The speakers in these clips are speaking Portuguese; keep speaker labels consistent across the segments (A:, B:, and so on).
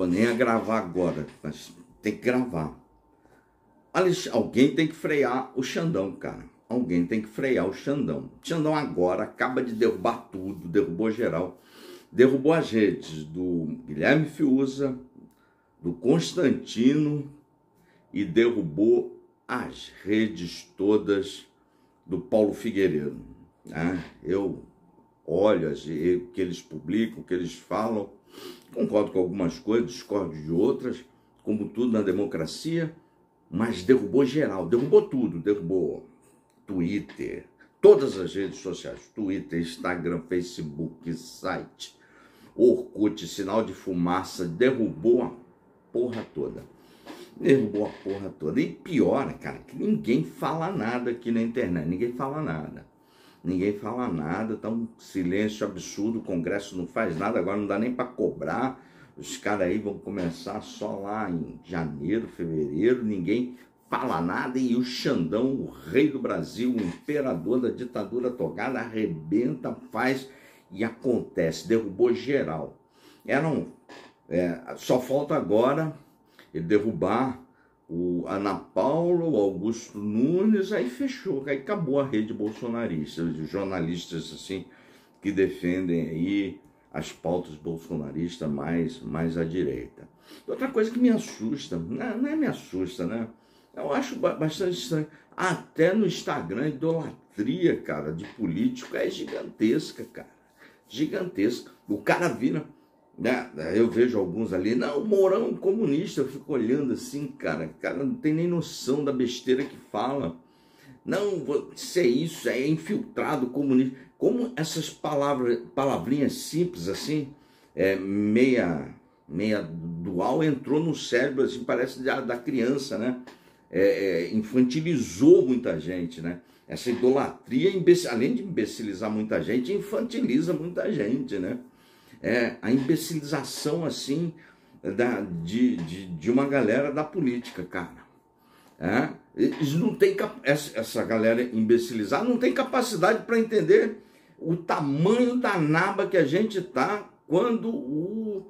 A: Pô, nem a gravar agora, mas tem que gravar. Alguém tem que frear o Xandão, cara. Alguém tem que frear o Xandão. O Xandão agora acaba de derrubar tudo, derrubou geral. Derrubou as redes do Guilherme Fiuza, do Constantino e derrubou as redes todas do Paulo Figueiredo. Né? Eu olho o que eles publicam, o que eles falam, concordo com algumas coisas, discordo de outras, como tudo na democracia, mas derrubou geral, derrubou tudo, derrubou Twitter, todas as redes sociais, Twitter, Instagram, Facebook, site, Orkut, sinal de fumaça, derrubou a porra toda. Derrubou a porra toda. E pior, cara, que ninguém fala nada aqui na internet, ninguém fala nada. Ninguém fala nada, tá um silêncio absurdo, o Congresso não faz nada, agora não dá nem para cobrar os caras aí vão começar só lá em janeiro, fevereiro, ninguém fala nada e o Xandão, o rei do Brasil, o imperador da ditadura togada, arrebenta, faz e acontece, derrubou geral. Eram, é, só falta agora ele derrubar o Ana Paula, o Augusto Nunes, aí fechou, aí acabou a rede bolsonarista, os jornalistas assim que defendem aí as pautas bolsonaristas mais, mais à direita. Outra coisa que me assusta, não, não é me assusta, né? Eu acho bastante estranho. Até no Instagram, idolatria, cara, de político é gigantesca, cara. Gigantesca. O cara vira, né? Eu vejo alguns ali, não, o Mourão comunista, eu fico olhando assim, cara. Cara não tem nem noção da besteira que fala. Não, isso é isso, é infiltrado comunista. Como essas palavras, palavrinhas simples assim, é, meia, meia dual, entrou no cérebro, assim, parece da, da criança, né? É, é, infantilizou muita gente, né? Essa idolatria, além de imbecilizar muita gente, infantiliza muita gente, né? É, a imbecilização, assim, da, de, de, de uma galera da política, cara. É? Eles não têm, essa galera imbecilizada não tem capacidade para entender o tamanho da naba que a gente está quando o,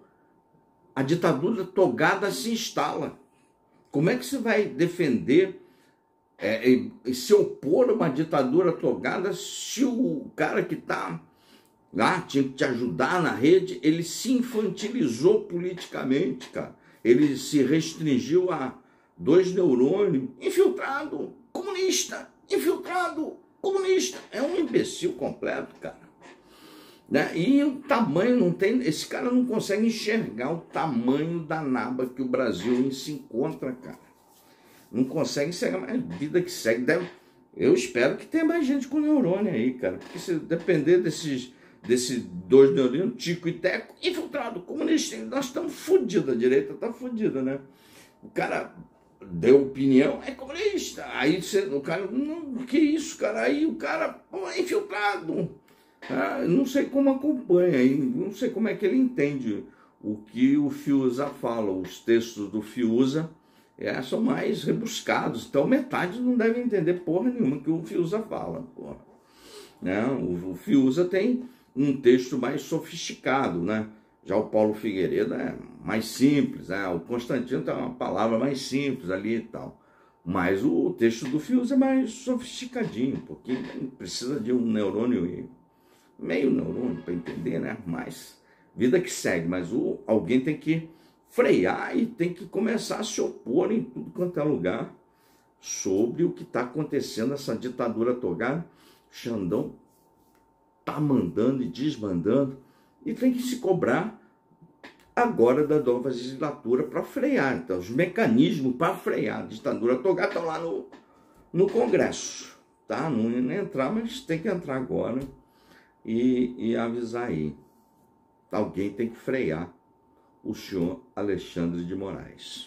A: a ditadura togada se instala. Como é que você vai defender é, e, se opor a uma ditadura togada se o cara que está lá tinha que te ajudar na rede, ele se infantilizou politicamente, cara. Ele se restringiu a dois neurônios, infiltrado, comunista, infiltrado, comunista. É um imbecil completo, cara. Né? E o tamanho não tem. Esse cara não consegue enxergar o tamanho da naba que o Brasil se encontra, cara. Não consegue enxergar, mais vida que segue. Deve, eu espero que tenha mais gente com neurônio aí, cara. Porque se depender desses, desses dois neurônios, Tico e Teco, infiltrado, comunista, nós estamos fodidos, a direita está fodida, né? O cara deu opinião, é comunista. Aí você, o cara, não, que isso, cara? Aí o cara, pô, é infiltrado. Ah, não sei como acompanha, não sei como é que ele entende o que o Fiuza fala. Os textos do Fiuza é, são mais rebuscados, então metade não deve entender porra nenhuma que o Fiuza fala. Porra. Né? O, o Fiuza tem um texto mais sofisticado, né? Já o Paulo Figueiredo é mais simples, né? o Constantino tem uma palavra mais simples ali e tal. Mas o texto do Fius é mais sofisticadinho, porque precisa de um neurônio e meio neurônio para entender, né? Mas vida que segue, mas o, alguém tem que frear e tem que começar a se opor em tudo quanto é lugar sobre o que está acontecendo, essa ditadura togada. Xandão tá mandando e desmandando e tem que se cobrar agora da nova legislatura para frear. Então, os mecanismos para frear a ditadura togada estão lá no, no Congresso. Tá? Não ia entrar, mas tem que entrar agora e, e avisar aí. Alguém tem que frear o senhor Alexandre de Moraes.